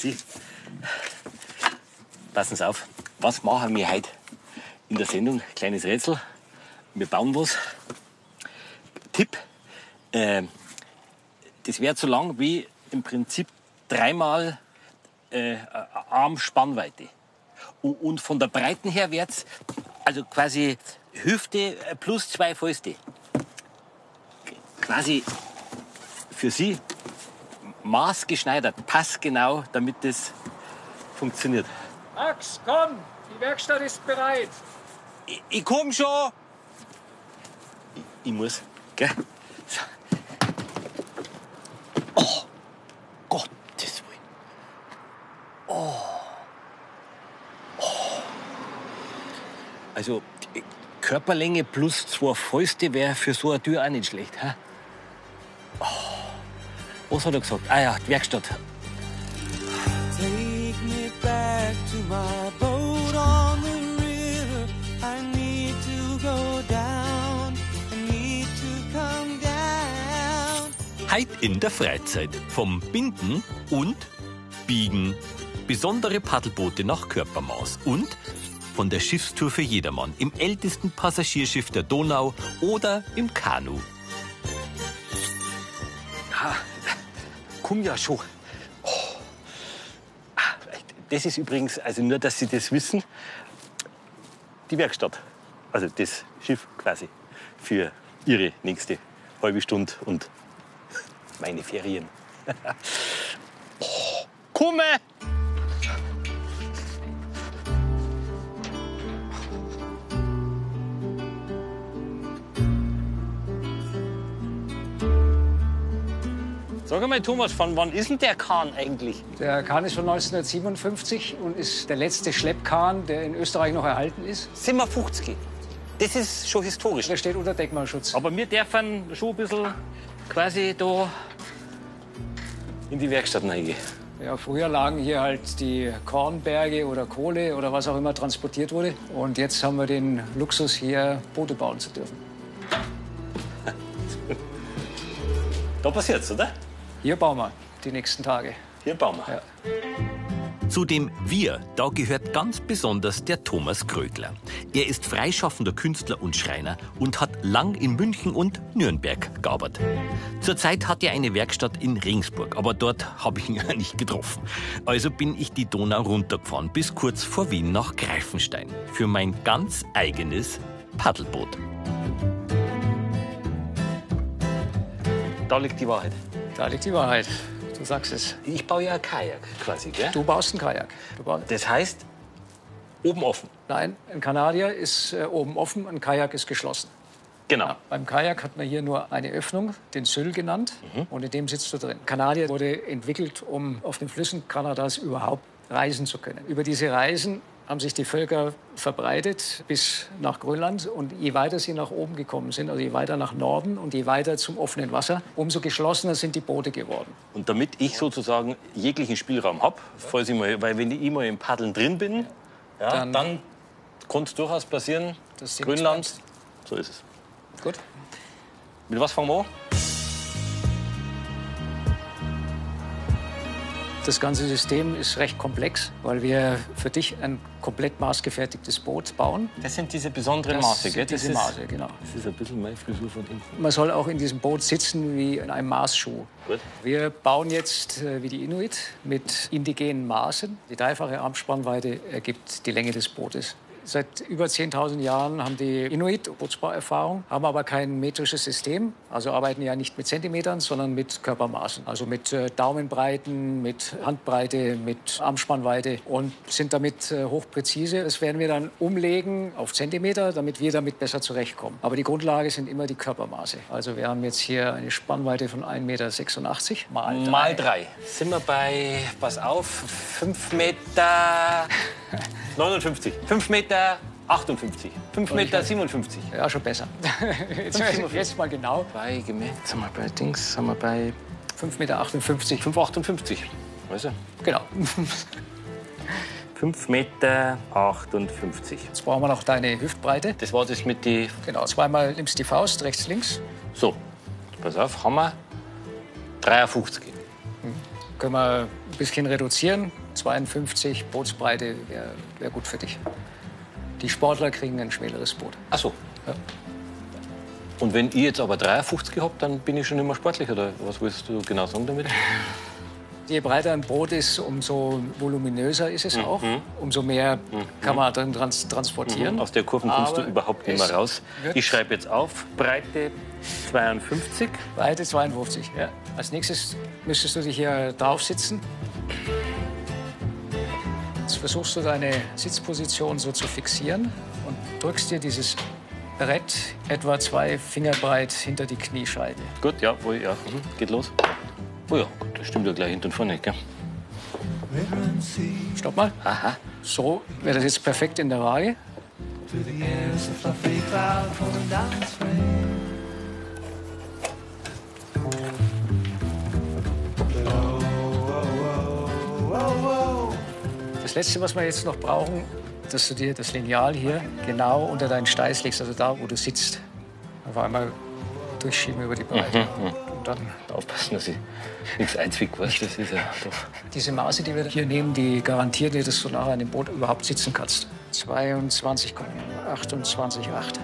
Sie, passen Sie auf. Was machen wir heute in der Sendung? Kleines Rätsel. Wir bauen was. Tipp. Äh, das wäre so lang wie im Prinzip dreimal äh, Armspannweite. Und, von der Breiten her wird's also quasi Hüfte plus zwei Fäuste. Quasi für Sie maßgeschneidert, passgenau, damit das funktioniert. Max, komm, die Werkstatt ist bereit. Ich, ich komm schon. Ich, ich muss, gell? So. Oh, Gottes Willen. Oh. Oh. Also, Körperlänge plus zwei Fäuste wäre für so eine Tür auch nicht schlecht. Hä? Oh. Was hat er gesagt? Ah ja, die Werkstatt. Take me back to my boat on the river. I need to go down. I need to come down. Heit in der Freizeit vom Binden und Biegen. Besondere Paddelboote nach Körpermaß und von der Schiffstour für jedermann im ältesten Passagierschiff der Donau oder im Kanu. Komm ja schon. Oh. Ah, Das ist übrigens, also nur, dass Sie das wissen, die Werkstatt. Also das Schiff quasi für Ihre nächste halbe Stunde und meine Ferien. oh, komme! Sag mal, Thomas, von wann ist denn der Kahn eigentlich? Der Kahn ist von 1957 und ist der letzte Schleppkahn, der in Österreich noch erhalten ist. 57. Das ist schon historisch. Der steht unter Denkmalschutz. Aber wir dürfen schon ein bisschen quasi da in die Werkstatt reingehen. Ja, früher lagen hier halt die Kornberge oder Kohle oder was auch immer transportiert wurde. Und jetzt haben wir den Luxus, hier Boote bauen zu dürfen. Da passiert's, oder? Hier bauen wir die nächsten Tage. Hier bauen wir. Ja. Zu dem Wir, da gehört ganz besonders der Thomas Krögler. Er ist freischaffender Künstler und Schreiner und hat lang in München und Nürnberg gearbeitet. Zurzeit hat er eine Werkstatt in Regensburg, aber dort habe ich ihn ja nicht getroffen. Also bin ich die Donau runtergefahren bis kurz vor Wien nach Greifenstein für mein ganz eigenes Paddelboot. Da liegt die Wahrheit. Da liegt die Wahrheit. Du sagst es. Ich baue ja ein Kajak quasi, gell? Du baust einen Kajak. Baust Das heißt, oben offen. Nein, ein Kanadier ist äh, oben offen, ein Kajak ist geschlossen. Genau. Beim Kajak hat man hier nur eine Öffnung, den Syll genannt, und in dem sitzt du drin. Kanadier wurde entwickelt, um auf den Flüssen Kanadas überhaupt reisen zu können. Über diese Reisen haben sich die Völker verbreitet bis nach Grönland. Und je weiter sie nach oben gekommen sind, also je weiter nach Norden und je weiter zum offenen Wasser, umso geschlossener sind die Boote geworden. Und damit ich sozusagen jeglichen Spielraum habe, falls ich mal, weil wenn ich mal im Paddeln drin bin, ja, Dann- dann, kann es durchaus passieren, Grönland, so ist es. Gut. Mit was fangen wir an? Das ganze System ist recht komplex, weil wir für dich ein komplett maßgefertigtes Boot bauen. Das sind diese besonderen Das Maße, gell? Das diese ist, Maße, genau. Das ist ein bisschen meine Frisur von hinten. Man soll auch in diesem Boot sitzen wie in einem Maßschuh. Gut. Wir bauen jetzt äh, wie die Inuit mit indigenen Maßen. Die dreifache Armspannweite ergibt die Länge des Bootes. Seit über 10.000 Jahren haben die Inuit Bootsbauerfahrung, haben aber kein metrisches System. Also arbeiten ja nicht mit Zentimetern, sondern mit Körpermaßen. Also mit äh, Daumenbreiten, mit Handbreite, mit Armspannweite und sind damit äh, hochpräzise. Das werden wir dann umlegen auf Zentimeter, damit wir damit besser zurechtkommen. Aber die Grundlage sind immer die Körpermaße. Also wir haben jetzt hier eine Spannweite von 1,86 Meter mal drei. Mal drei. Sind wir bei, pass auf, 5 Meter 59. 5 Meter 58. 5 Meter 57. Ja, schon besser. jetzt, jetzt mal genau. Bei gemerkt, sind wir bei Dings, sind wir bei 5,58 Meter. 5,58. Also Genau. 5 Meter 58. Jetzt brauchen wir noch deine Hüftbreite. Das war das mit die. Genau, zweimal nimmst die Faust, rechts, links. So, pass auf, haben wir 53. Können wir ein bisschen reduzieren. 52 Bootsbreite wäre wär gut für dich. Die Sportler kriegen ein schmäleres Boot. Ach so. Ja. Und wenn ich jetzt aber 53 habe, dann bin ich schon immer sportlich, oder was willst du genau sagen damit? Je breiter ein Boot ist, umso voluminöser ist es auch. Umso mehr kann man drin trans transportieren. Aus der Kurven kommst du überhaupt nicht mehr raus. Ich schreibe jetzt auf, Breite 52. Breite 52. Ja. Als nächstes müsstest du dich hier drauf sitzen. Versuchst du deine Sitzposition so zu fixieren und drückst dir dieses Brett etwa zwei Finger breit hinter die Kniescheibe. Gut, ja, wo, ja. Mhm. geht los. Oh ja, gut, das stimmt ja gleich hinten und vorne, gell? Stopp mal. Aha. So wäre das jetzt perfekt in der Waage. Das Letzte, was wir jetzt noch brauchen, dass du dir das Lineal hier genau unter deinen Steiß legst, also da, wo du sitzt. Auf einmal durchschieben über die Breite. Und dann Aufpassen, dass ich nichts einzwicke, weißt du, das ist ja doch. diese Maße, die wir hier nehmen, die garantieren dir, dass du nachher in dem Boot überhaupt sitzen kannst. 22,28,8.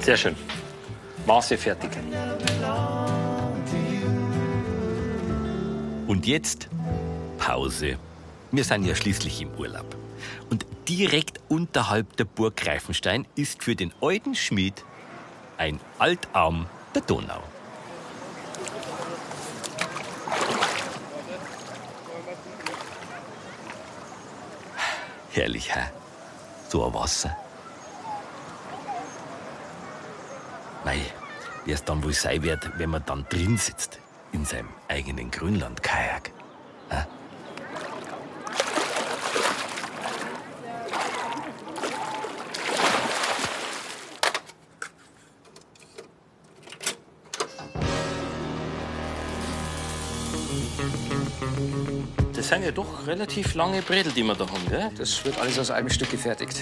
Sehr schön. Maße fertig. Und jetzt Pause. Wir sind ja schließlich im Urlaub. Und direkt unterhalb der Burg Greifenstein ist für den alten Schmied ein Altarm der Donau. Herrlich, hä? So ein Wasser. Mei, wie es dann wohl sein wird, wenn man dann drin sitzt, in seinem eigenen Grönland-Kajak. Hä? Sind ja doch relativ lange Bredel, die wir da haben, gell? Das wird alles aus einem Stück gefertigt.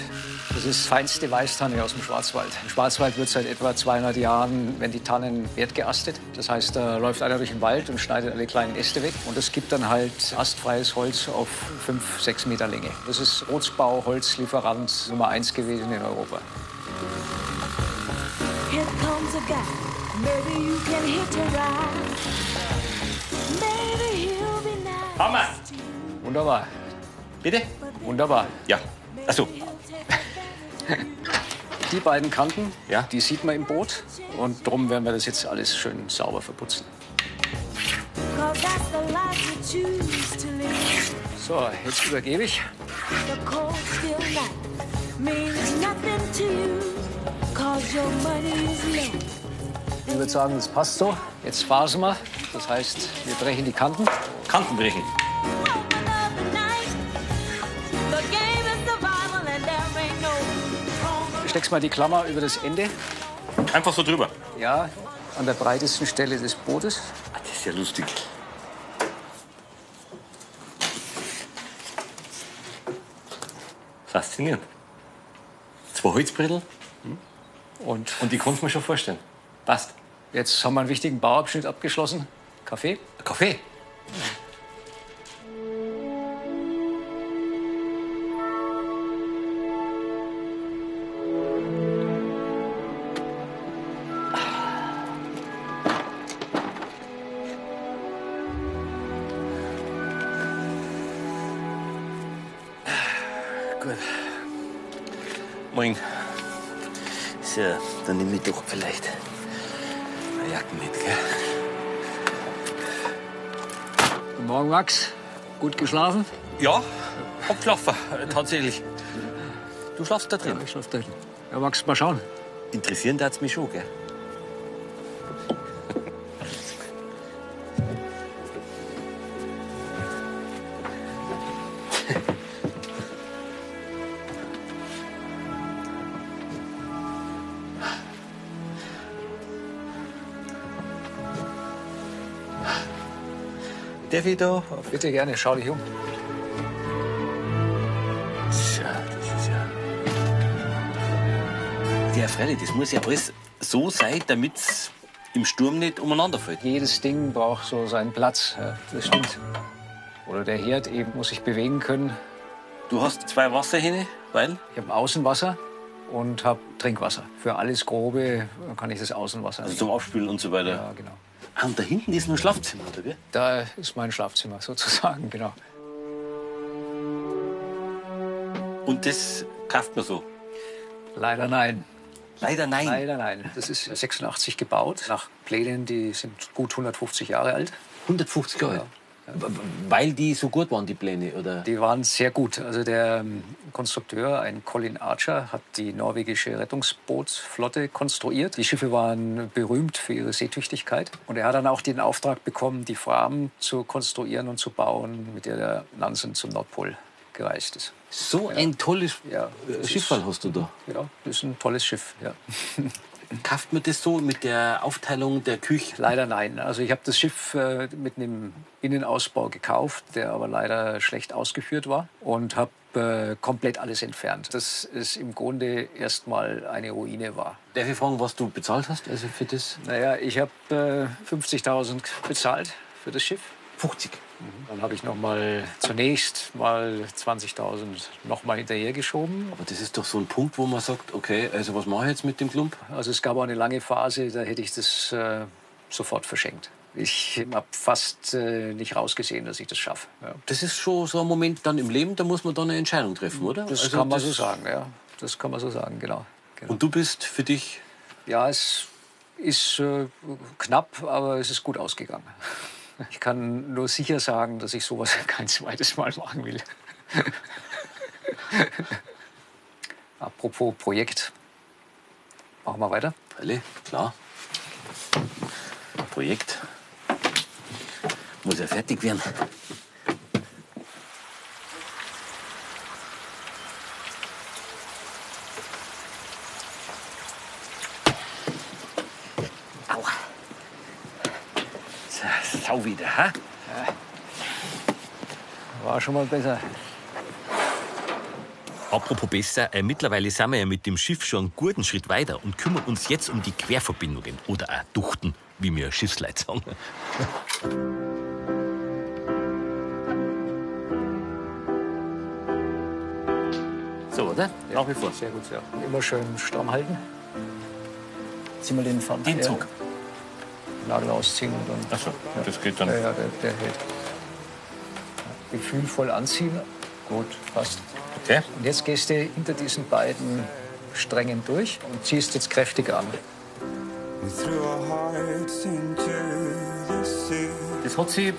Das ist feinste Weißtanne aus dem Schwarzwald. Im Schwarzwald wird seit etwa 200 Jahren, wenn die Tannen wertgeastet. Das heißt, da läuft einer durch den Wald und schneidet alle kleinen Äste weg. Und es gibt dann halt astfreies Holz auf 5, 6 Meter Länge. Das ist Rotsbau, Holzlieferant Nummer 1 gewesen in Europa. Here comes a guy. Maybe you can hit a ride. Maybe he'll be nice. Hammer! Wunderbar, Bitte? wunderbar. Ja. Achso. Die beiden Kanten, Ja. die sieht man im Boot. Und drum werden wir das jetzt alles schön sauber verputzen. So, jetzt übergebe ich. Ich würde sagen, das passt so. Jetzt phasen wir. Das heißt, wir brechen die Kanten. Kanten brechen. Steckst mal die Klammer über das Ende. Einfach so drüber. Ja, an der breitesten Stelle des Bootes. Ah, das ist ja lustig. Faszinierend. Zwei Holzbredel Und und die du mir schon vorstellen. Passt. jetzt haben wir einen wichtigen Bauabschnitt abgeschlossen. Kaffee. Kaffee. So, dann nehme ich doch vielleicht eine Jacke mit, gell? Guten Morgen, Max. Gut geschlafen? Ja, hab geschlafen, tatsächlich. Du schlafst da drin. Ich schlafe drin. Ja, Max, mal schauen. Interessieren tat's mich schon, gell? Darf ich da? Bitte gerne, schau dich um. Tja, das ist ja. Ja, freilich, das muss ja alles so sein, damit's im Sturm nicht umeinander fällt. Jedes Ding braucht so seinen Platz. Ja, das stimmt. Oder der Herd eben muss sich bewegen können. Du hast zwei Wasserhähne, weil? Ich habe Außenwasser und habe Trinkwasser. Für alles Grobe kann ich das Außenwasser Also nehmen. zum Abspülen und so weiter. Ja, genau. Ah, und da hinten ist ein Schlafzimmer, oder wie? Da ist mein Schlafzimmer sozusagen, genau. Und das kauft man so? Leider nein. Leider nein. Leider nein. Das ist 86 gebaut, nach Plänen, die sind gut 150 Jahre alt. 150 Jahre. Ja. Weil die so gut waren, die Pläne, oder? Die waren sehr gut. Also der ähm, Konstrukteur, ein Colin Archer, hat die norwegische Rettungsbootsflotte konstruiert. Die Schiffe waren berühmt für ihre Seetüchtigkeit. Und er hat dann auch den Auftrag bekommen, die Fram zu konstruieren und zu bauen, mit der der Nansen zum Nordpol gereist ist. So ein tolles Ja, äh, ist- hast du da. Ja, das ist ein tolles Schiff. Ja. Kauft man das so mit der Aufteilung der Küche? Leider nein. Also ich habe das Schiff äh, mit einem Innenausbau gekauft, der aber leider schlecht ausgeführt war und habe äh, komplett alles entfernt. Dass es im Grunde erstmal eine Ruine war. Darf ich fragen, was du bezahlt hast also für das? Naja, ich habe äh, 50.000 bezahlt für das Schiff. 50. Dann habe ich noch mal zunächst mal 20.000 noch mal hinterhergeschoben. Aber das ist doch so ein Punkt, wo man sagt, okay, also was mache ich jetzt mit dem Klump? Also es gab auch eine lange Phase, da hätte ich das äh, sofort verschenkt. Ich habe fast äh, nicht rausgesehen, dass ich das schaffe. Ja. Das ist schon so ein Moment dann im Leben, da muss man dann eine Entscheidung treffen, oder? Das Also kann man das- so sagen, ja. Das kann man so sagen, genau. genau. Und du bist für dich, Ja, es ist äh, knapp, aber es ist gut ausgegangen. Ich kann nur sicher sagen, dass ich sowas kein zweites Mal machen will. Apropos Projekt. Machen wir weiter. alle, klar. Projekt muss ja fertig werden. Sau wieder, ha? War schon mal besser. Apropos besser, äh, mittlerweile sind wir ja mit dem Schiff schon einen guten Schritt weiter und kümmern uns jetzt um die Querverbindungen oder auch Duchten, wie wir Schiffsleute sagen. So, oder? Nach wie vor. Sehr gut, ja. Immer schön stramm halten. Zieh mal den Pfand Den. Zug. Nagel ausziehen und dann. Ach so, das geht dann. Ja, ja, der, der hält. Ja, Gefühlvoll anziehen. Gut, passt. Okay. Und jetzt gehst du hinter diesen beiden Strängen durch und ziehst jetzt kräftig an. Das hat sich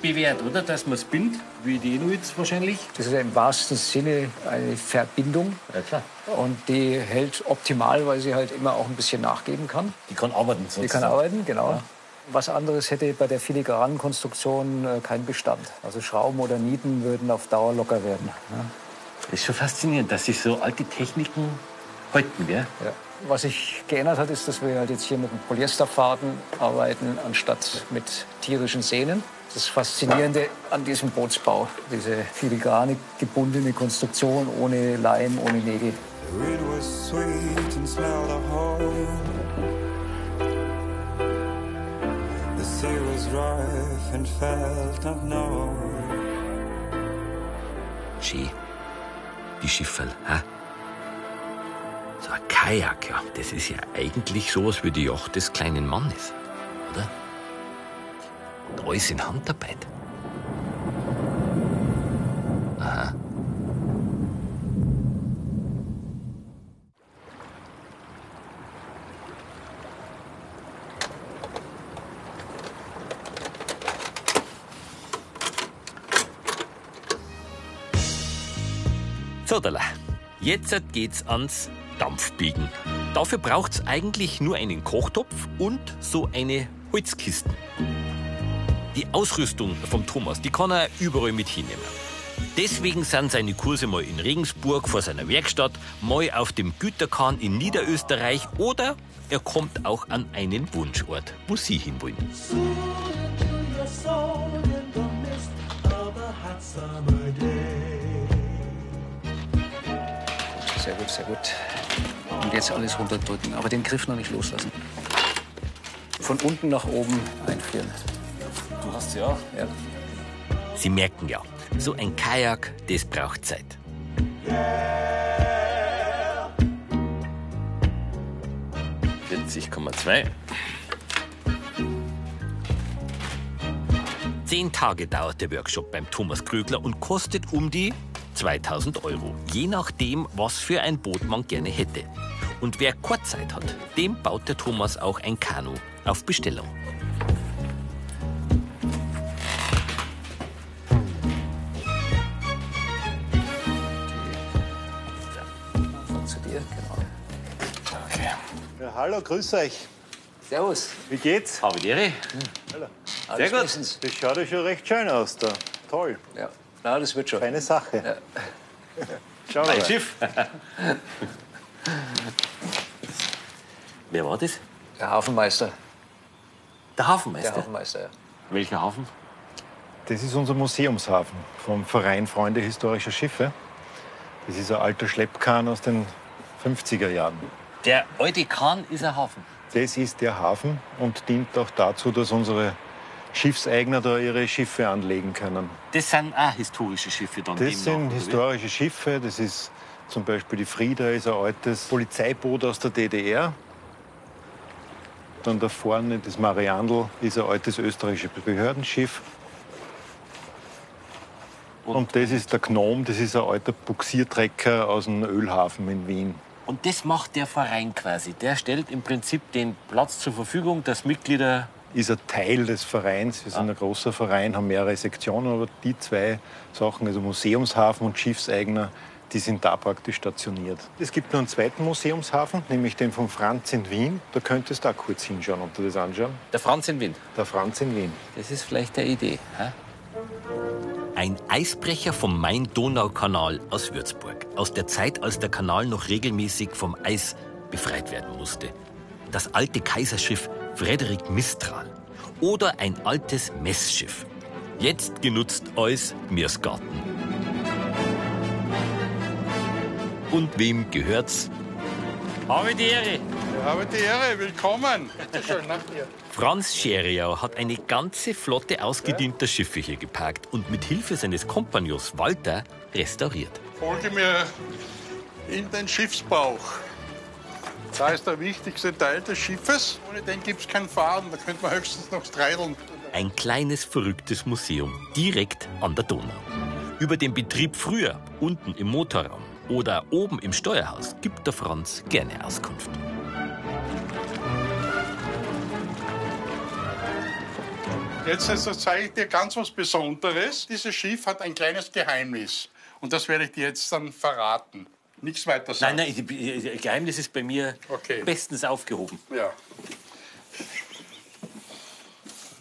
bewährt, oder? Dass man es bindet, wie die Inuits wahrscheinlich. Das ist ja im wahrsten Sinne eine Verbindung. Ja, klar. Und die hält optimal, weil sie halt immer auch ein bisschen nachgeben kann. Die kann arbeiten. Die sozusagen. kann arbeiten, genau. Was anderes hätte bei der filigranen Konstruktion äh, keinen Bestand. Also Schrauben oder Nieten würden auf Dauer locker werden. Ja. Das ist schon faszinierend, dass sich so alte Techniken halten, gell? Ja. Was sich geändert hat, ist, dass wir halt jetzt hier mit einem Polyesterfaden arbeiten, anstatt mit tierischen Sehnen. Das Faszinierende an diesem Bootsbau, diese filigrane gebundene Konstruktion ohne Leim, ohne Nägel. The wind was sweet and smelled of home. The sea was rough and felt unknown. Schön. Die Schifferl, hä? So ein Kajak, ja, das ist ja eigentlich sowas wie die Yacht des kleinen Mannes, oder? Und alles in Handarbeit. Aha. So, Dalla. Jetzt geht's ans Dampfbiegen. Dafür braucht's eigentlich nur einen Kochtopf und so eine Holzkisten. Die Ausrüstung vom Thomas, die kann er überall mit hinnehmen. Deswegen sind seine Kurse mal in Regensburg vor seiner Werkstatt, mal auf dem Güterkahn in Niederösterreich oder er kommt auch an einen Wunschort, wo Sie hinwollen. Sehr gut, sehr gut. Und jetzt alles runterdrücken, aber den Griff noch nicht loslassen. Von unten nach oben einführen. Du hast ja Ja. Sie merken ja, so ein Kajak, das braucht Zeit. ,2. Zehn Tage dauert der Workshop beim Thomas Krögler und kostet um die 2000 Euro. Je nachdem, was für ein Boot man gerne hätte. Und wer Kurzzeit hat, dem baut der Thomas auch ein Kanu auf Bestellung. Zu dir, genau. Ja, hallo, grüß euch. Servus. Wie geht's? Habe die Ehre. Alles gut. bestens. Das schaut ja schon recht schön aus da. Toll. Ja. Na, das wird schon. Feine Sache. Schau Mein mal. Schiff. Wer war das? Der Hafenmeister. Der Hafenmeister. Der Hafenmeister, ja. Welcher Hafen? Das ist unser Museumshafen vom Verein Freunde historischer Schiffe. Das ist ein alter Schleppkahn aus den 50er Jahren. Der alte Kahn ist ein Hafen. Das ist der Hafen und dient auch dazu, dass unsere Schiffseigner da ihre Schiffe anlegen können. Das sind auch historische Schiffe dann. Das sind historische Schiffe. Das ist zum Beispiel die Frieda, ist ein altes Polizeiboot aus der DDR. Dann da vorne das Mariandl ist ein altes österreichisches Behördenschiff. Und das ist der Gnom, das ist ein alter Buxiertrecker aus dem Ölhafen in Wien. Und das macht der Verein quasi. Der stellt im Prinzip den Platz zur Verfügung, dass Mitglieder. Ist ein Teil des Vereins. Wir sind ein großer Verein, haben mehrere Sektionen, aber die zwei Sachen, also Museumshafen und Schiffseigner, die sind da praktisch stationiert. Es gibt noch einen zweiten Museumshafen, nämlich den von Franz in Wien. Da könntest du auch kurz hinschauen und dir das anschauen. Der Franz in Wien. Der Franz in Wien. Das ist vielleicht eine Idee. Hä? Ein Eisbrecher vom Main-Donau-Kanal aus Würzburg. Aus der Zeit, als der Kanal noch regelmäßig vom Eis befreit werden musste. Das alte Kaiserschiff Frederik Mistral. Oder ein altes Messschiff. Jetzt genutzt als Meersgarten. Und wem gehört's? Habe die Ehre. Habe die Ehre, willkommen. Bitte schön, nach dir. Franz Scheriau hat eine ganze Flotte ausgedienter Schiffe hier geparkt und mit Hilfe seines Kompagnons Walter restauriert. Folge mir in den Schiffsbauch. Da ist der wichtigste Teil des Schiffes. Ohne den gibt es kein Fahren. Da könnte man höchstens noch streideln. Ein kleines, verrücktes Museum direkt an der Donau. Über den Betrieb früher, unten im Motorraum oder oben im Steuerhaus, gibt der Franz gerne Auskunft. Jetzt also zeige ich dir ganz was Besonderes. Dieses Schiff hat ein kleines Geheimnis. Und das werde ich dir jetzt dann verraten. Nichts weiter sagen. Nein, nein, Geheimnis ist bei mir Okay. bestens aufgehoben. Ja.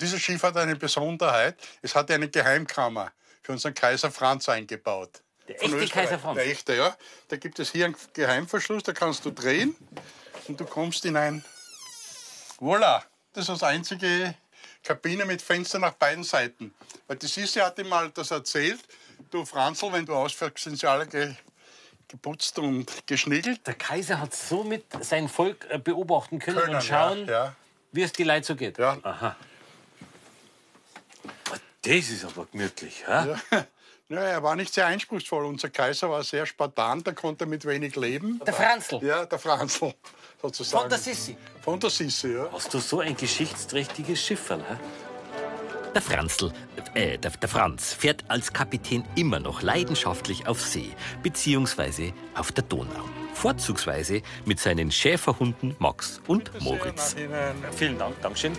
Dieses Schiff hat eine Besonderheit. Es hat eine Geheimkammer für unseren Kaiser Franz eingebaut. Der Von echte Österreich. Kaiser Franz? Der echte, ja. Da gibt es hier einen Geheimverschluss, da kannst du drehen und du kommst in ein. Voilà! Das ist das einzige Kabine mit Fenster nach beiden Seiten. Weil die Sissi hat ihm mal das erzählt. Du Franzl, wenn du ausfährst, sind sie alle ge geputzt und geschniegelt. Der Kaiser hat somit sein Volk äh, beobachten können, Können, und schauen, ja, ja. wie es die Leute so geht. Ja. Aha. Das ist aber gemütlich. Hä? Ja, er war nicht sehr einspruchsvoll. Unser Kaiser war sehr spartan, der konnte mit wenig leben. Der Franzl. Ja, der Franzl, sozusagen. Von der Sissi. Von der Sissi, ja. Hast du so ein geschichtsträchtiges Schiff? Hä? Der Franzl, äh, der, der Franz fährt als Kapitän immer noch leidenschaftlich auf See, beziehungsweise auf der Donau. Vorzugsweise mit seinen Schäferhunden Max und Moritz. Vielen Dank, Dankeschön.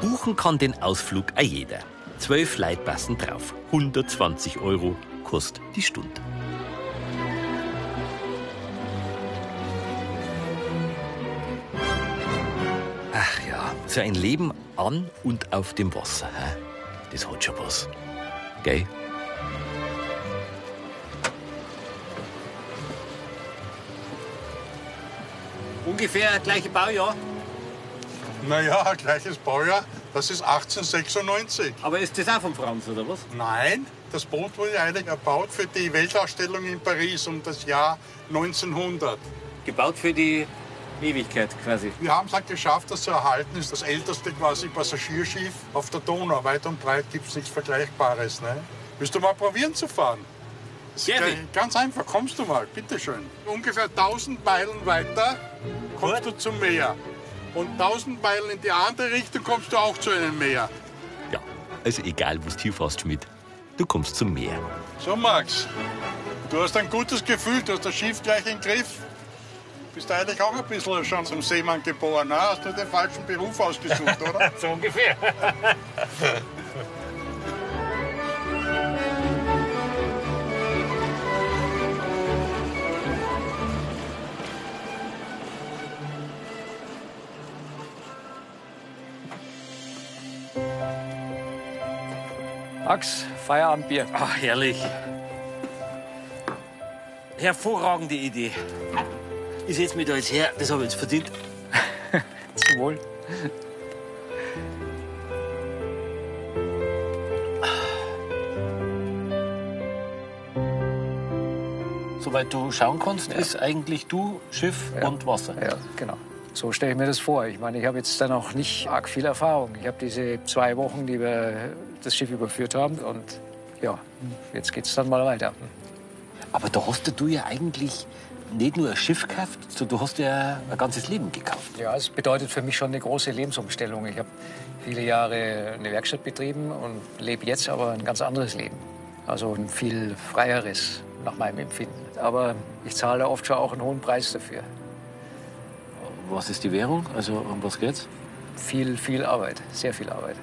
Buchen kann den Ausflug auch jeder. Zwölf Leute passen drauf. 120 Euro kostet die Stunde. So ein Leben an und auf dem Wasser, hä? das hat schon was. Gell? Ungefähr gleiche Baujahr. Naja, gleiches Baujahr, das ist 1896. Aber ist das auch von Franz, oder was? Nein, das Boot wurde eigentlich erbaut für die Weltausstellung in Paris um das Jahr 1900. Gebaut für die Ewigkeit quasi. Wir haben es halt geschafft, das zu erhalten. Das ist das älteste quasi Passagierschiff auf der Donau. Weit und breit gibt es nichts Vergleichbares. Ne? Willst du mal probieren zu fahren? Gerne. ganz einfach, kommst du mal, bitteschön. Ungefähr 1000 Meilen weiter kommst du zum Meer. Und 1000 Meilen in die andere Richtung kommst du auch zu einem Meer. Ja, also egal, wo du hinfährst, Schmidt, du kommst zum Meer. So, Max, du hast ein gutes Gefühl, du hast das Schiff gleich im Griff. Bist eigentlich auch ein bisschen schon zum Seemann geboren. Ne? Hast du den falschen Beruf ausgesucht, oder? So ungefähr. Max, Feierabendbier. Ach, herrlich. Hervorragende Idee. Ich setze mich da jetzt her, das habe ich jetzt verdient. Zum Wohl. Soweit du schauen kannst, ist eigentlich du, Schiff und Wasser. Ja, genau. So stelle ich mir das vor. Ich meine, ich habe jetzt dann auch nicht arg viel Erfahrung. Ich habe diese zwei Wochen, die wir das Schiff überführt haben. Und ja, jetzt geht es dann mal weiter. Aber da hast du ja eigentlich nicht nur ein Schiff gekauft, sondern du hast ja ein ganzes Leben gekauft. Ja, es bedeutet für mich schon eine große Lebensumstellung. Ich habe viele Jahre eine Werkstatt betrieben und lebe jetzt aber ein ganz anderes Leben. Also ein viel freieres nach meinem Empfinden. Aber ich zahle oft schon auch einen hohen Preis dafür. Was ist die Währung? Also um was geht's? Viel, viel Arbeit, sehr viel Arbeit.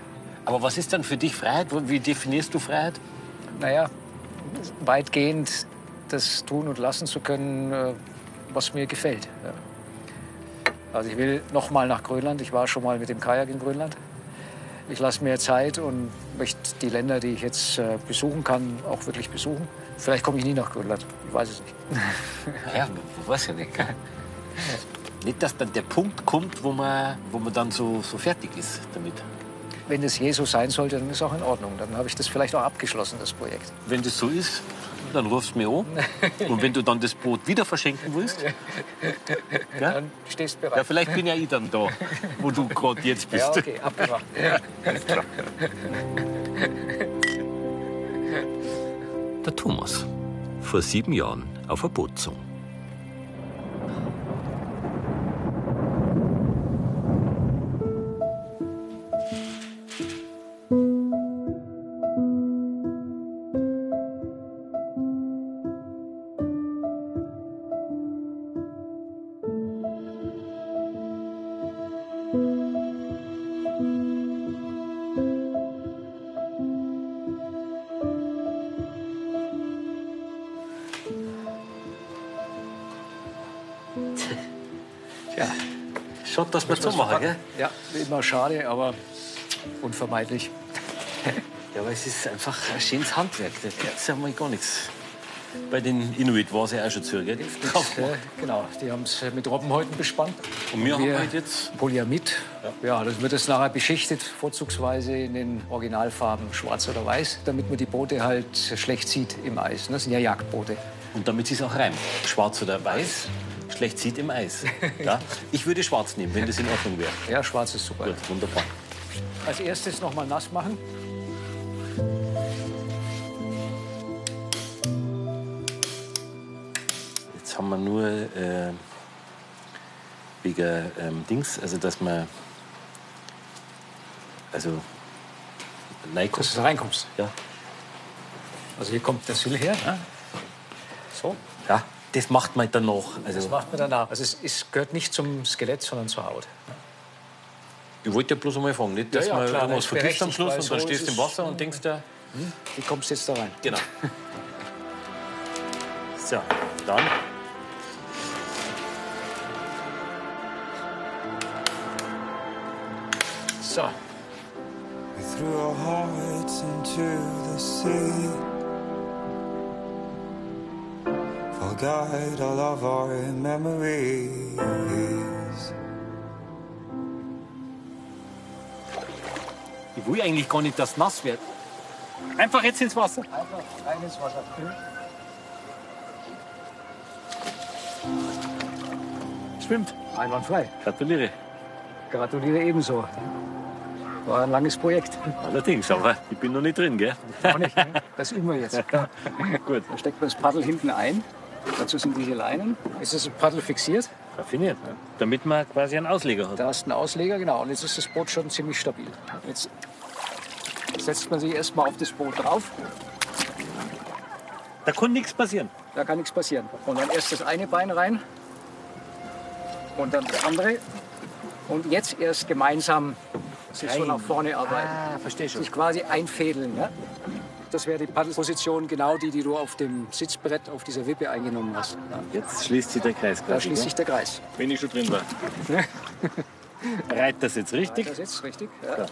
Aber was ist dann für dich Freiheit? Wie definierst du Freiheit? Naja, weitgehend das tun und lassen zu können, äh, was mir gefällt. Ja. Also ich will noch mal nach Grönland. Ich war schon mal mit dem Kajak in Grönland. Ich lasse mir Zeit und möchte die Länder, die ich jetzt äh, besuchen kann, auch wirklich besuchen. Vielleicht komme ich nie nach Grönland. Ich weiß es nicht. Ja, man weiß ja nicht. Gell? Nicht, dass dann der Punkt kommt, wo man, wo man dann so, so fertig ist damit. Wenn es je so sein sollte, dann ist auch in Ordnung. Dann habe ich das vielleicht auch abgeschlossen, das Projekt. Wenn das so ist, dann rufst du mir an. Und wenn du dann das Boot wieder verschenken willst, gell? Dann stehst du ja, bereit. vielleicht bin ja ich dann da, wo du gerade jetzt bist. Ja, okay, abgemacht. Der Thomas. Vor sieben Jahren auf ein Boot. Ja, Schaut, dass wir so machen, gell? ja, immer schade, aber unvermeidlich. Ja, aber es ist einfach ein schönes Handwerk. Da gibt's ja mal gar nichts. Bei den Inuit war es ja auch schon zu, gell? Äh, genau, die haben es mit Robbenhäuten bespannt. Und wir haben Wir- halt jetzt Polyamid. Ja, das wird es nachher beschichtet, vorzugsweise in den Originalfarben schwarz oder weiß, damit man die Boote halt schlecht sieht im Eis. Das sind ja Jagdboote. Und damit es auch reimt. Schwarz oder weiß, schlecht sieht im Eis. Ja? Ich würde schwarz nehmen, wenn das in Ordnung wäre. Ja, schwarz ist super. Gut, wunderbar. Als erstes noch mal nass machen. Jetzt haben wir nur äh, wegen ähm, Dings, also dass man also Dass du reinkommst. ja, Also hier kommt der Syl her. Ne? So, ja, das macht man danach. das Also macht man danach. Also es ist, gehört nicht zum Skelett, sondern zur Haut. ich wollte ja bloß einmal fragen, nicht, dass Ja, ja, man klar, irgendwas ist vergisst am Schluss und dann so stehst ist du im es- Wasser und denkst da, Wie kommst du jetzt da rein? genau. so, dann So, We threw our hearts into the sea. Forgot all of our memories. Ich will eigentlich gar nicht, dass es nass wird. Einfach jetzt ins Wasser. einfach rein ins Wasser. Schwimmt. Einwandfrei. Gratuliere. Gratuliere ebenso. War ein langes Projekt. Allerdings, aber ich bin noch nicht drin, gell? Auch nicht, ne? Das üben wir jetzt. Gut. Da steckt man das Paddel hinten ein. Dazu sind diese Leinen. Ist das Paddel fixiert? Raffiniert. Damit man quasi einen Ausleger hat. Da hast du einen Ausleger, genau. Und jetzt ist das Boot schon ziemlich stabil. Jetzt setzt man sich erstmal auf das Boot drauf. Da kann nichts passieren. Da kann nichts passieren. Und dann erst das eine Bein rein und dann das andere. Und jetzt erst gemeinsam sich so nach vorne arbeiten. Ah, verstehe schon. Sich quasi einfädeln. Ja? Das wäre die Paddelposition, genau die, die du auf dem Sitzbrett auf dieser Wippe eingenommen hast. Ja. Jetzt schließt sich der Kreis Da quasi. schließt sich der Kreis. Wenn ich schon drin war. Reiht das jetzt richtig? Das ist richtig. Ja.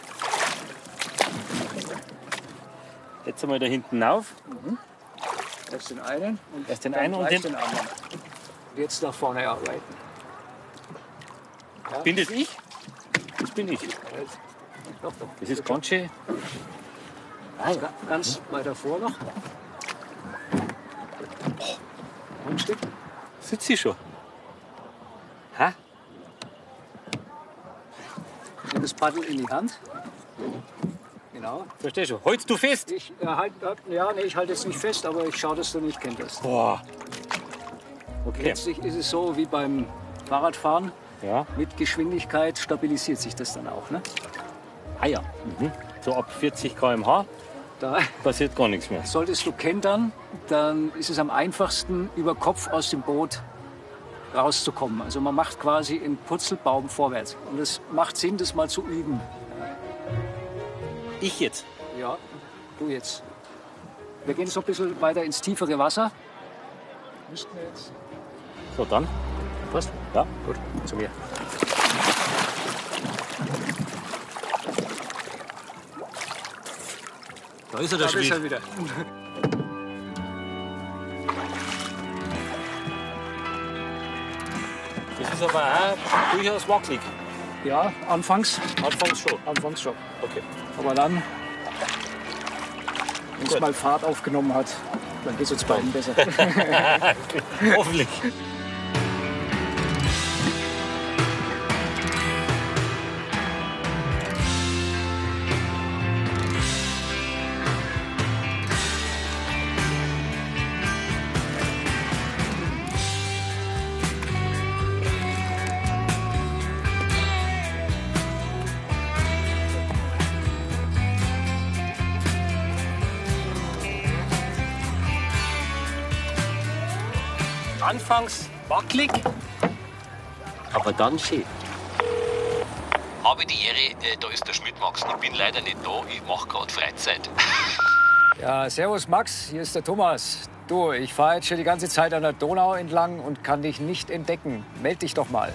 Jetzt einmal da hinten auf. Erst den einen und Erst den einen und den- den anderen. Und jetzt nach vorne arbeiten. Bin das ich? Das bin ich. Das ist ganz schön. Ga- Ganz weiter vor noch. Ein Stück. Sitzt sie schon. Ha? Nimm das Paddel in die Hand. Genau. Versteh schon. Halt du fest. Ich, äh, halt, äh, ja, nee, ich halte jetzt nicht fest, aber ich schaue, dass du nicht kenterst. Boah. Okay. Letztlich ist es so wie beim Fahrradfahren. Ja. Mit Geschwindigkeit stabilisiert sich das dann auch. Ne? Ah ja. Mhm. So ab 40 km/h Da passiert gar nichts mehr. solltest du kentern, dann ist es am einfachsten, über Kopf aus dem Boot rauszukommen. Also man macht quasi einen Purzelbaum vorwärts. Und es macht Sinn, das mal zu üben. Ich jetzt. Ja, du jetzt. Wir gehen so ein bisschen weiter ins tiefere Wasser. Müssten wir jetzt. So, dann. Passt? Ja. Gut, zu mir. Da ist er, der Da ist er wieder. Das ist aber auch durchaus wackelig. Ja, anfangs. Anfangs schon. Anfangs schon. Okay. Aber dann, wenn es mal Fahrt aufgenommen hat, dann geht es uns beiden besser. Hoffentlich. Anfangs wackelig, aber dann schön. Habe die Ehre, äh, da ist der Schmidt Max. Ich bin leider nicht da, ich mache gerade Freizeit. Ja, servus Max, hier ist der Thomas. Du, ich fahre jetzt schon die ganze Zeit an der Donau entlang und kann dich nicht entdecken. Meld dich doch mal.